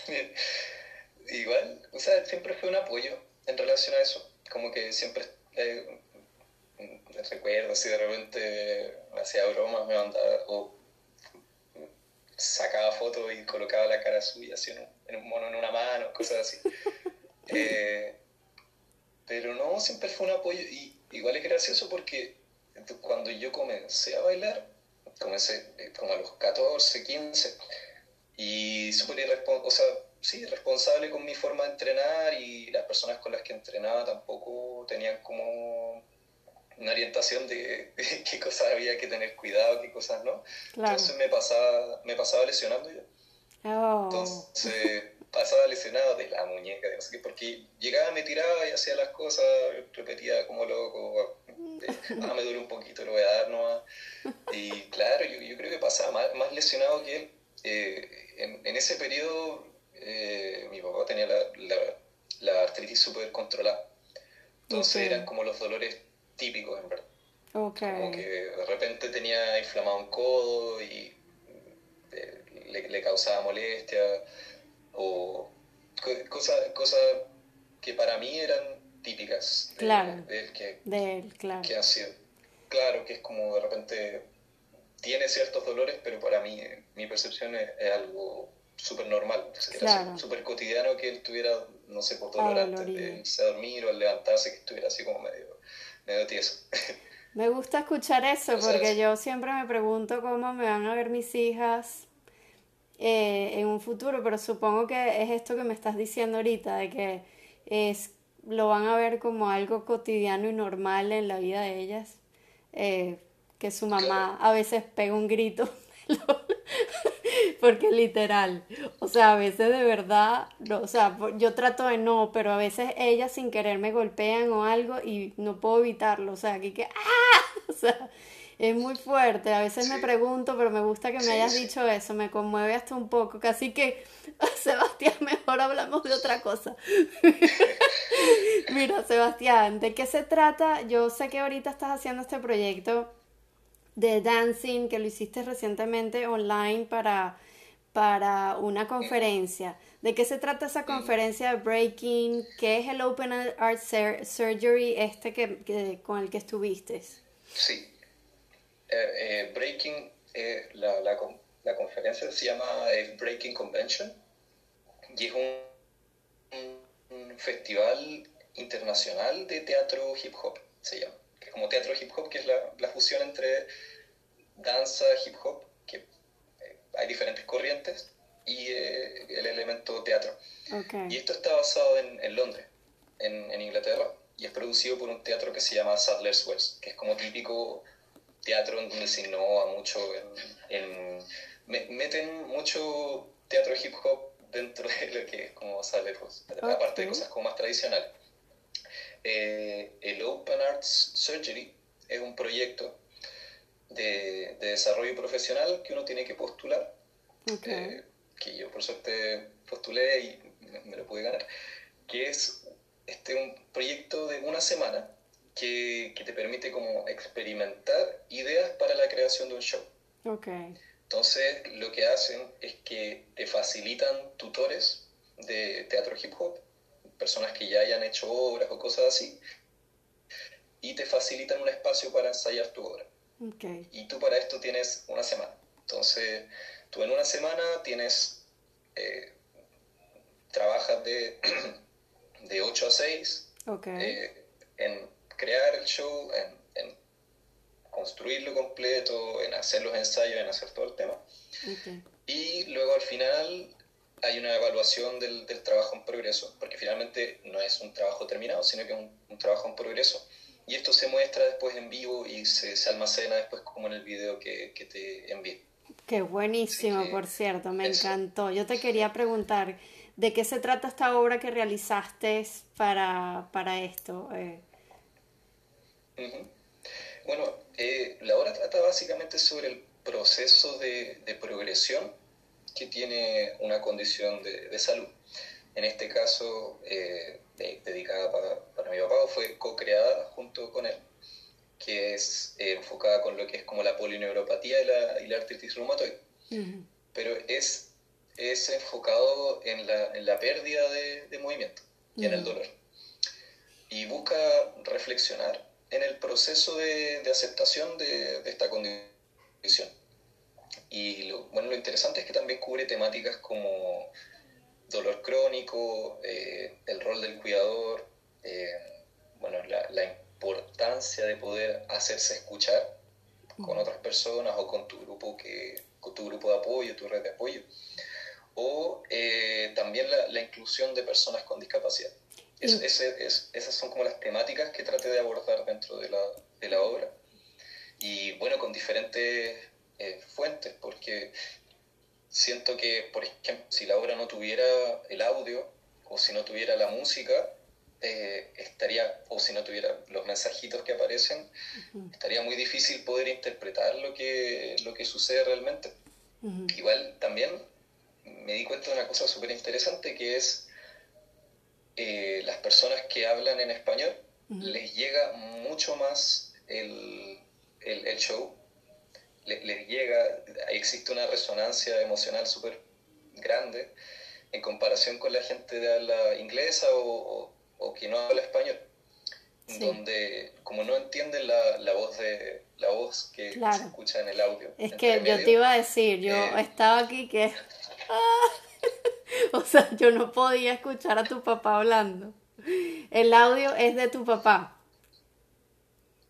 S1: [laughs]
S2: Igual, o sea, siempre fue un apoyo en relación a eso, como que siempre... Eh, recuerdo así de repente hacía bromas, me mandaba o sacaba fotos y colocaba la cara suya así en un, mono en una mano, cosas así. [laughs] Eh, pero no, siempre fue un apoyo y igual es gracioso porque cuando yo comencé a bailar, comencé eh, como a los 14, 15 y súper irresponsable, o sea, sí, responsable con mi forma de entrenar y las personas con las que entrenaba tampoco tenían como una orientación de [laughs] qué cosas había que tener cuidado, qué cosas no. Entonces me pasaba, me pasaba lesionando yo. Oh. Entonces pasaba lesionado de la muñeca, de porque llegaba, me tiraba y hacía las cosas, repetía como loco, ah, me duele un poquito, lo voy a dar nomás. Y claro, yo, yo creo que pasaba más, más lesionado que él. Eh, en, en, ese periodo eh, mi papá tenía la, la, artritis súper controlada. Entonces eran como los dolores típicos, en verdad. Como que de repente tenía inflamado un codo y eh, le, causaba molestia o cosas cosa que para mí eran típicas
S1: de, claro,
S2: él, que,
S1: claro.
S2: que ha sido. Claro, que es como de repente tiene ciertos dolores, pero para mí, mi percepción es, algo súper normal. Era súper cotidiano que él tuviera, no sé, por dolor antes de irse a dormir o al levantarse, que estuviera así como medio medio tieso. [laughs]
S1: Me gusta escuchar eso porque yo siempre me pregunto cómo me van a ver mis hijas eh, en un futuro, pero supongo que es esto que me estás diciendo ahorita, de que es, lo van a ver como algo cotidiano y normal en la vida de ellas, eh, que su mamá a veces pega un grito. [laughs] [laughs] porque literal, o sea, a veces de verdad, no, o sea, yo trato de no, pero a veces ellas sin querer me golpean o algo y no puedo evitarlo, o sea, aquí que, ¡ah! [laughs] O sea, es muy fuerte, a veces me pregunto, pero me gusta que me hayas dicho eso, me conmueve hasta un poco, casi que, [laughs] Sebastián, mejor hablamos de otra cosa. Mira, Sebastián, ¿de qué se trata? Yo sé que ahorita estás haciendo este proyecto de dancing que lo hiciste recientemente online para, para una conferencia. ¿De qué se trata esa conferencia de Breaking? ¿Qué es el Open Art Surgery este que, con el que estuviste?
S2: Sí. Eh, eh, breaking, eh, la, la, la, conferencia se llama Breaking Convention y es un, un festival internacional de teatro hip hop, se llama como teatro hip hop, que es la, la fusión entre danza, hip hop, que eh, hay diferentes corrientes, y eh, el elemento teatro. Y esto está basado en, en Londres, en, en, Inglaterra, y es producido por un teatro que se llama Sadler's Wells, que es como típico teatro en donde se innova mucho, en, meten mucho teatro hip hop dentro de lo que es como Sadler's Wells, aparte de cosas como más tradicionales. Eh, el Open Arts Surgery es un proyecto de, desarrollo profesional que uno tiene que postular, eh, que yo por suerte postulé y me, lo pude ganar, que es este, un proyecto de una semana que, que, te permite como experimentar ideas para la creación de un show.
S1: Okay.
S2: Entonces lo que hacen es que te facilitan tutores de teatro hip hop personas que ya hayan hecho obras o cosas así, y te facilitan un espacio para ensayar tu obra. Y tú para esto tienes una semana. Entonces, tú en una semana tienes, eh, trabajas de, [clears throat] de 8 a 6 eh, en crear el show, en, construirlo completo, en hacer los ensayos, en hacer todo el tema. Y luego al final hay una evaluación del, del, trabajo en progreso, porque finalmente no es un trabajo terminado, sino que es un, trabajo en progreso. Y esto se muestra después en vivo y se, se almacena después como en el video que, que te envié.
S1: Qué buenísimo, por cierto, me encantó. Yo te quería preguntar, ¿de qué se trata esta obra que realizaste para, para esto? Eh,
S2: bueno, eh, la obra trata básicamente sobre el proceso de, de progresión que tiene una condición de, de salud. En este caso, eh, dedicada para, para, mi papá, fue co-creada junto con él, que es eh, enfocada con lo que es como la polineuropatía y la, y la artritis reumatoide. Pero es, es enfocado en la, en la pérdida de, de, movimiento y en el dolor. Y busca reflexionar en el proceso de, de aceptación de, de esta condición y lo, bueno, lo interesante es que también cubre temáticas como dolor crónico, eh, el rol del cuidador, eh, bueno, la, la, importancia de poder hacerse escuchar con otras personas o con tu grupo que con tu grupo de apoyo, tu red de apoyo, o eh, también la, la, inclusión de personas con discapacidad. Es, es, esas son como las temáticas que traté de abordar dentro de la, de la obra. Y bueno, con diferentes eh, fuentes, porque siento que, por ejemplo, si la obra no tuviera el audio o si no tuviera la música, eh, estaría, o si no tuviera los mensajitos que aparecen, estaría muy difícil poder interpretar lo que, lo que sucede realmente. Igual también me di cuenta de una cosa súper interesante que es eh, las personas que hablan en español les llega mucho más el, el, show, les, llega, existe una resonancia emocional súper grande en comparación con la gente de habla inglesa o, o, que no habla español, donde como no entienden la, la voz de la voz que se escucha en el audio.
S1: Es que yo te iba a decir, yo eh, estaba aquí que [laughs] [laughs] o sea, yo no podía escuchar a tu papá hablando. El audio es de tu papá.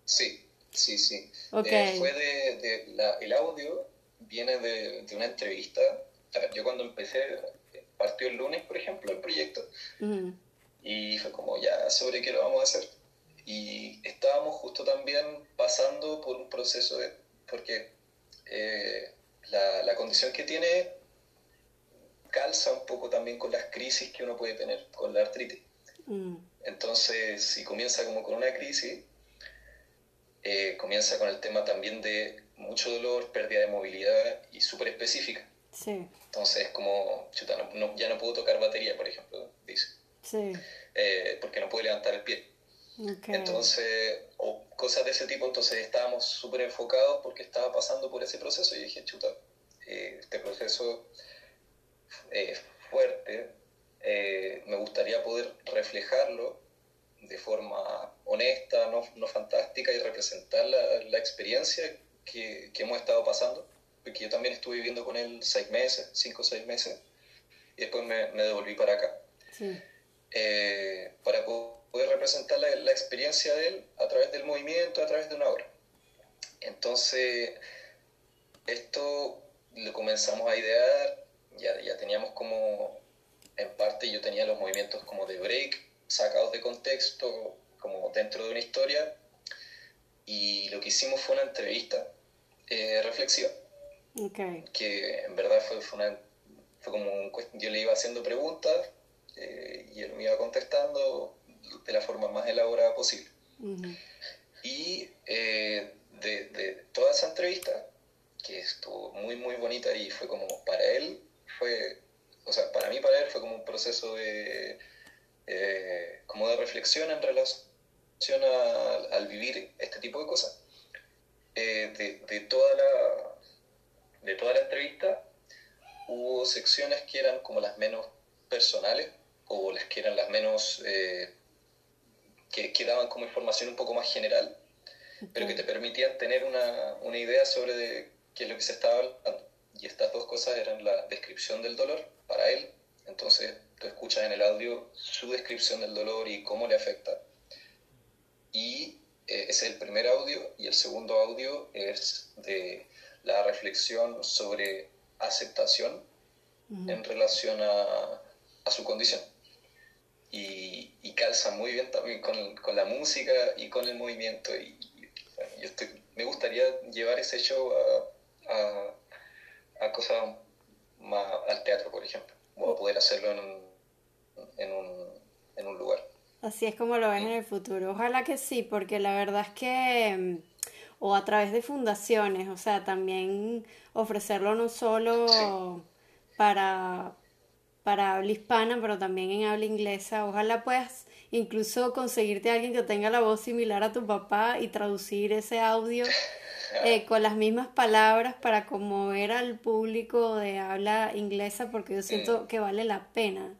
S2: Sí, sí, sí. Eh, fue de, la, el audio viene de, una entrevista. yo cuando empecé, partió el lunes, por ejemplo, el proyecto. Y fue como, ya, ¿sobre qué lo vamos a hacer? Y estábamos justo también pasando por un proceso de, porque eh, la, la condición que tiene calza un poco también con las crisis que uno puede tener con la artritis. Mm. Entonces, si comienza como con una crisis, eh, comienza con el tema también de mucho dolor, pérdida de movilidad y súper específica. Sí. Entonces, como, chuta, ya no puedo tocar batería, por ejemplo, dice. Sí. Eh, porque no puedo levantar el pie. Entonces, o cosas de ese tipo, entonces estábamos súper enfocados porque estaba pasando por ese proceso y dije, chuta, eh, este proceso eh, fuerte, me gustaría poder reflejarlo de forma honesta, no, no fantástica y representar la, la experiencia que, que, hemos estado pasando, porque yo también estuve viviendo con él seis meses, cinco o seis meses, y después me, me devolví para acá. Eh, para poder representar la, la, experiencia de él a través del movimiento, a través de una obra. Entonces, esto lo comenzamos a idear ya, ya teníamos como, en parte yo tenía los movimientos como de break, sacados de contexto, como dentro de una historia, y lo que hicimos fue una entrevista eh, reflexiva. Que en verdad fue, fue, una, fue como un, yo le iba haciendo preguntas eh, y él me iba contestando de la forma más elaborada posible. Y eh, de, de, toda esa entrevista, que estuvo muy, muy bonita y fue como para él fue, o sea, para mí, para él fue como un proceso de, eh, como de reflexión en relación al vivir este tipo de cosas. Eh, de, de, toda la, de toda la entrevista hubo secciones que eran como las menos personales o las que eran las menos eh, que, que, daban como información un poco más general, pero que te permitían tener una, una idea sobre de qué es lo que se estaba hablando. Y estas dos cosas eran la descripción del dolor para él. Entonces tú escuchas en el audio su descripción del dolor y cómo le afecta. Y eh, ese es el primer audio. Y el segundo audio es de la reflexión sobre aceptación en relación a, a, su condición. Y, y, calza muy bien también con, con, la música y con el movimiento. Y, yo estoy, me gustaría llevar ese show a, a a cosas más al teatro, por ejemplo, o a poder hacerlo en un, en un, en un lugar.
S1: Así es como lo ves en el futuro. Ojalá que sí, porque la verdad es que, o a través de fundaciones, o sea, también ofrecerlo no solo para, para habla hispana, pero también en habla inglesa. Ojalá puedas incluso conseguirte a alguien que tenga la voz similar a tu papá y traducir ese audio [laughs] eh, con las mismas palabras para conmover al público de habla inglesa porque yo siento que vale la pena.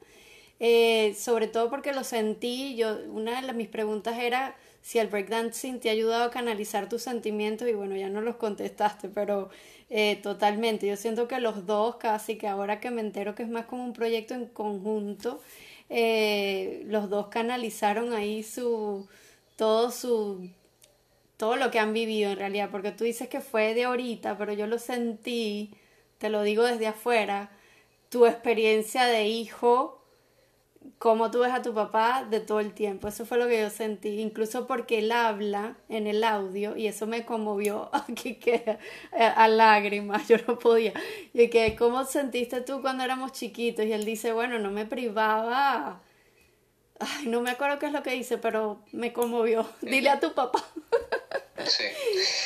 S1: Eh, sobre todo porque lo sentí, yo, una de mis preguntas era si el breakdancing te ha ayudado a canalizar tus sentimientos y bueno, ya no los contestaste, pero eh, totalmente, yo siento que los dos casi, que ahora que me entero que es más como un proyecto en conjunto, los dos canalizaron ahí su, todo su todo lo que han vivido en realidad, porque tú dices que fue de ahorita, pero yo lo sentí, te lo digo desde afuera, tu experiencia de hijo, cómo tú ves a tu papá de todo el tiempo. Eso fue lo que yo sentí, incluso porque él habla en el audio y eso me conmovió [laughs] que a, lágrimas, yo no podía. Y que, ¿cómo sentiste tú cuando éramos chiquitos? Y él dice, bueno, no me privaba. Ay, no me acuerdo qué es lo que dice, pero me conmovió. [laughs] Dile a tu papá. [laughs]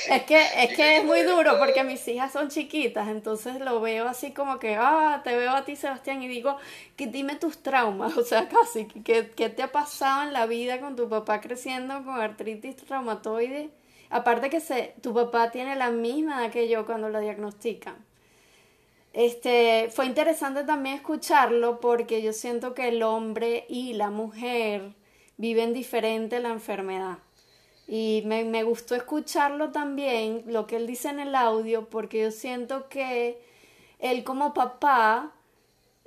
S1: Es que, es que es muy duro porque mis hijas son chiquitas, entonces lo veo así como que, ah, te veo a ti Sebastián y digo, que dime tus traumas, [laughs] o sea, casi, ¿qué, te ha pasado en la vida con tu papá creciendo con artritis reumatoide? Aparte que se, tu papá tiene la misma edad que yo cuando lo diagnostican. Este, fue interesante también escucharlo porque yo siento que el hombre y la mujer viven diferente la enfermedad. Y me, me, gustó escucharlo también, lo que él dice en el audio, porque yo siento que él como papá,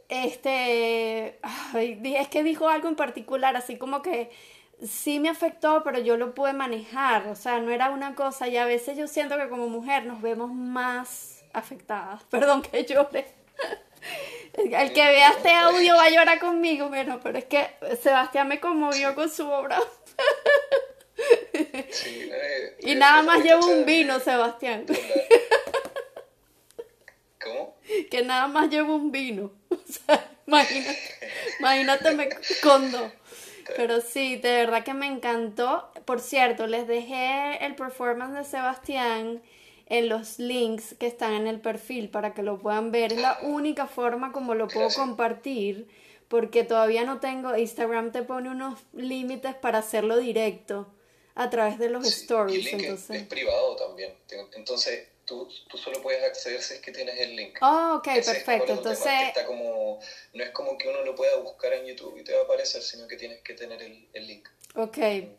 S1: este, es que dijo algo en particular, así como que sí me afectó, pero yo lo pude manejar, o sea, no era una cosa, y a veces yo siento que como mujer nos vemos más afectadas, [laughs] perdón que llore. El que vea este audio va a llorar conmigo, bueno, pero es que Sebastián me conmovió con su obra. [laughs] Eh, y nada más llevo un vino, Sebastián.
S2: ¿Cómo?
S1: Que nada más llevo un vino. [laughs] O sea, imagínate, imagínate me escondo. Pero sí, de verdad que me encantó. Por cierto, les dejé el performance de Sebastián en los links que están en el perfil para que lo puedan ver. Es la única forma como lo puedo compartir porque todavía no tengo, Instagram te pone unos límites para hacerlo directo a través de los stories.
S2: El link
S1: entonces...
S2: es, privado también. Entonces tú, tú, solo puedes acceder si es que tienes el link.
S1: Oh, ok, perfecto. Entonces...
S2: Está como, no es como que uno lo pueda buscar en YouTube y te va a aparecer, sino que tienes que tener el, el link.
S1: Ok,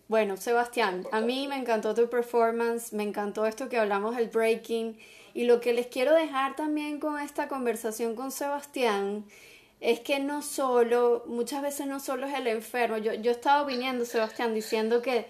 S1: bueno, Sebastián, a mí me encantó tu performance, me encantó esto que hablamos del breaking y lo que les quiero dejar también con esta conversación con Sebastián es que no solo, muchas veces no solo es el enfermo, yo, yo he estado viniendo, Sebastián, diciendo que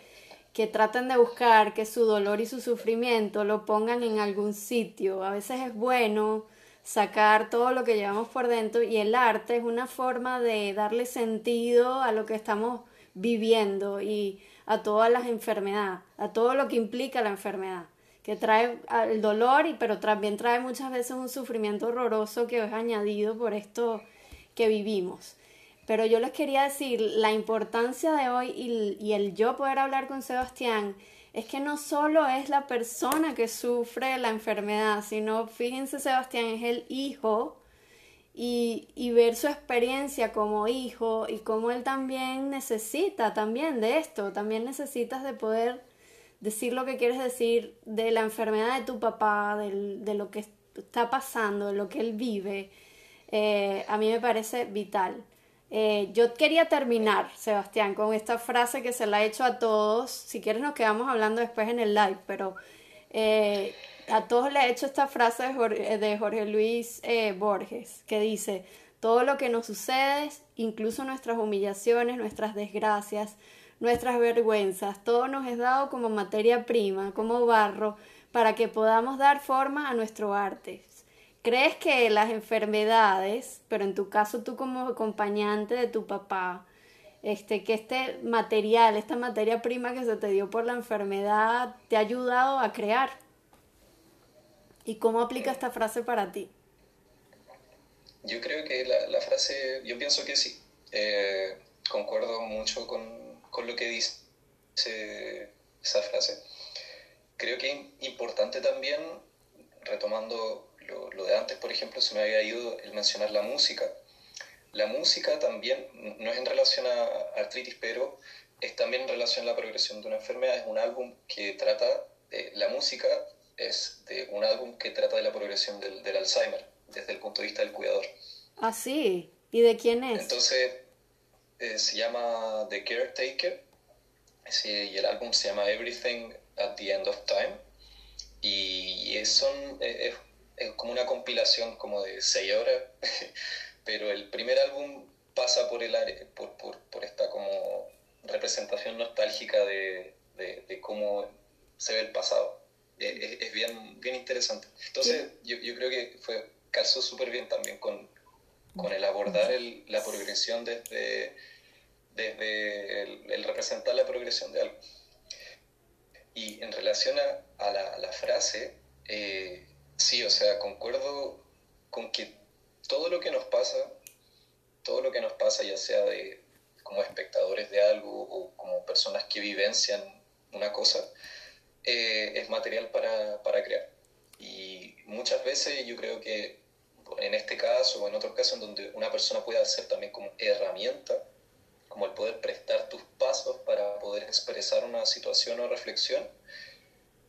S1: que traten de buscar que su dolor y su sufrimiento lo pongan en algún sitio. A veces es bueno sacar todo lo que llevamos por dentro y el arte es una forma de darle sentido a lo que estamos viviendo y a todas las enfermedades, a todo lo que implica la enfermedad, que trae el dolor y pero también trae muchas veces un sufrimiento horroroso que es añadido por esto que vivimos. Pero yo les quería decir, la importancia de hoy y, el yo poder hablar con Sebastián es que no solo es la persona que sufre la enfermedad, sino, fíjense, Sebastián es el hijo y, y, ver su experiencia como hijo y cómo él también necesita también de esto, también necesitas de poder decir lo que quieres decir de la enfermedad de tu papá, de lo que está pasando, de lo que él vive, eh, a mí me parece vital. Eh, yo quería terminar, Sebastián, con esta frase que se la he hecho a todos. Si quieres nos quedamos hablando después en el live, pero eh, a todos le he hecho esta frase de Jorge, Luis eh, Borges, que dice, todo lo que nos sucede, incluso nuestras humillaciones, nuestras desgracias, nuestras vergüenzas, todo nos es dado como materia prima, como barro, para que podamos dar forma a nuestro arte. ¿Crees que las enfermedades, pero en tu caso tú como acompañante de tu papá, este, que este material, esta materia prima que se te dio por la enfermedad, te ha ayudado a crear? ¿Y cómo aplica esta frase para ti?
S2: Yo creo que la, frase, yo pienso que sí. Eh, concuerdo mucho con, con, lo que dice esa frase. Creo que es importante también, retomando lo, de antes, por ejemplo, se me había ido el mencionar la música. La música también no es en relación a artritis, pero es también en relación a la progresión de una enfermedad. Es un álbum que trata, de, la música es de un álbum que trata de la progresión del, del Alzheimer, desde el punto de vista del cuidador.
S1: Ah, sí. ¿Y de quién es?
S2: Entonces, eh, se llama The Caretaker, sí, y el álbum se llama Everything at the End of Time. Y es, son, eh, como una compilación como de seis horas, [laughs] pero el primer álbum pasa por, el, por, por, por esta como representación nostálgica de, de, cómo se ve el pasado. Es, es bien, bien interesante. Entonces, yo, yo, creo que fue calzó súper bien también con, con el abordar la progresión desde, desde el, representar la progresión de algo. Y en relación a, la, frase, eh, sí, o sea, concuerdo con que todo lo que nos pasa, todo lo que nos pasa, ya sea de como espectadores de algo o como personas que vivencian una cosa, eh, es material para, para crear. Y muchas veces yo creo que en este caso o en otros casos en donde una persona puede hacer también como herramienta, como el poder prestar tus pasos para poder expresar una situación o reflexión,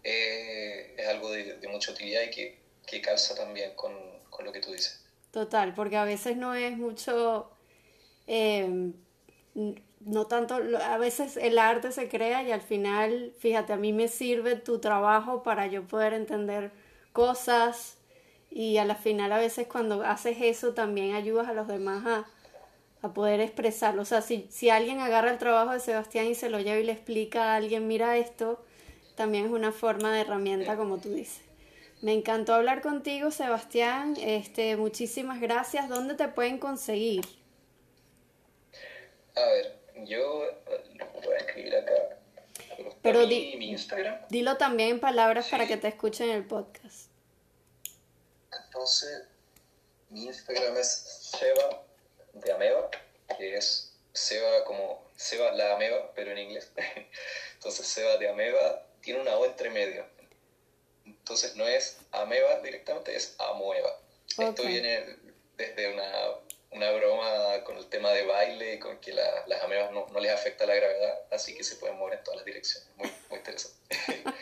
S2: eh, es algo de, mucha utilidad y que, que calza también con, con, lo que tú dices.
S1: Total, porque a veces no es mucho, eh, no tanto, a veces el arte se crea y al final, fíjate, a mí me sirve tu trabajo para yo poder entender cosas y a la final a veces cuando haces eso también ayudas a los demás a, poder expresarlo. O sea, si, si alguien agarra el trabajo de Sebastián y se lo lleva y le explica a alguien, mira esto, también es una forma de herramienta como tú dices. Me encantó hablar contigo, Sebastián. Este, muchísimas gracias. ¿Dónde te pueden conseguir?
S2: A ver, yo lo voy a escribir acá.
S1: Pero mi, Instagram. Dilo también en palabras para que te escuchen el podcast.
S2: Entonces, mi Instagram es Seba de Ameba, que es Seba como Seba la Ameba, pero en inglés. [laughs] Entonces, Seba de Ameba tiene una O entre medio. Entonces, no es Ameba directamente, es Amoeba. Esto viene desde una, una, broma con el tema de baile, con que las amebas no, no, les afecta la gravedad, así que se pueden mover en todas las direcciones. Muy, muy interesante. [laughs]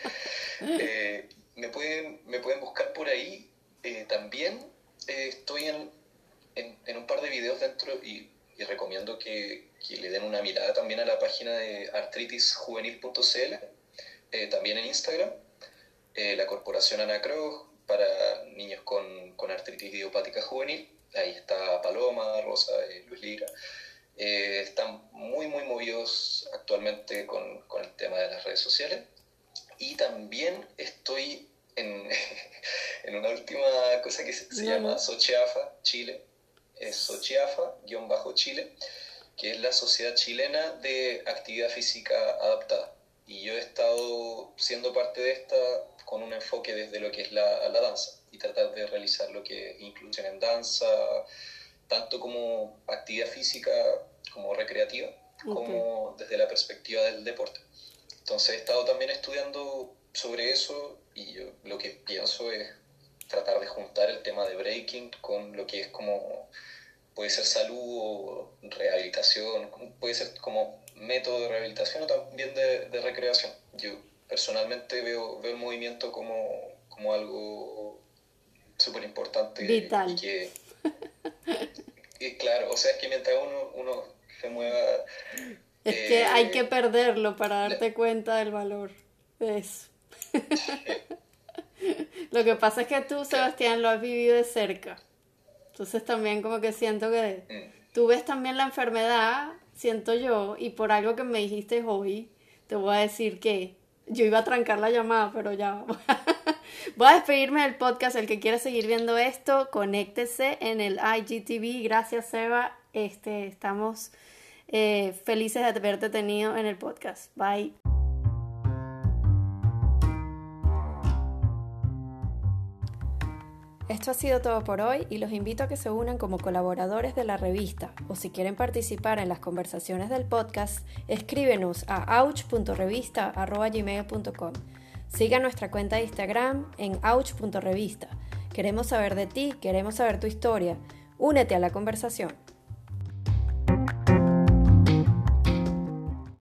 S2: Eh, me, pueden, me pueden buscar por ahí eh, también eh, estoy en, en, un par de videos dentro y, recomiendo que, que, le den una mirada también a la página de artritisjuvenil.cl, eh, también en Instagram, la Corporación Anacro para niños con, con, artritis idiopática juvenil, ahí está Paloma, Rosa, Luis Lira. están muy, muy movidos actualmente con, con el tema de las redes sociales. Y también estoy en, [laughs] en una última cosa que se, llama Sochiafa Chile, es Sochiafa-Chile, que es la Sociedad Chilena de Actividad Física Adaptada. Y yo he estado siendo parte de esta con un enfoque desde lo que es la, la danza y tratar de realizar lo que es inclusión en danza, tanto como actividad física como recreativa, como desde la perspectiva del deporte. Entonces he estado también estudiando sobre eso y yo lo que pienso es tratar de juntar el tema de breaking con lo que es como, puede ser salud o rehabilitación, puede ser como método de rehabilitación o también de, de recreación. Yo personalmente veo, veo el movimiento como, como algo súper importante.
S1: Vital.
S2: Y que, y claro, o sea, es que mientras uno, uno se mueva...
S1: Es que hay que eh, perderlo para darte cuenta del valor de eso. [laughs] Lo que pasa es que tú, Sebastián, lo has vivido de cerca. Entonces también como que siento que mm. tú ves también la enfermedad, siento yo, y por algo que me dijiste hoy, te voy a decir que yo iba a trancar la llamada, pero ya [laughs] voy a despedirme del podcast. El que quiera seguir viendo esto, conéctese en el IGTV. Gracias, Seba. Este, estamos eh, felices de haberte tenido en el podcast. Bye. Esto ha sido todo por hoy y los invito a que se unan como colaboradores de la revista o si quieren participar en las conversaciones del podcast, escríbenos a ouch.revista.gmail.com. Siga nuestra cuenta de Instagram en ouch.revista. Queremos saber de ti, queremos saber tu historia. Únete a la conversación.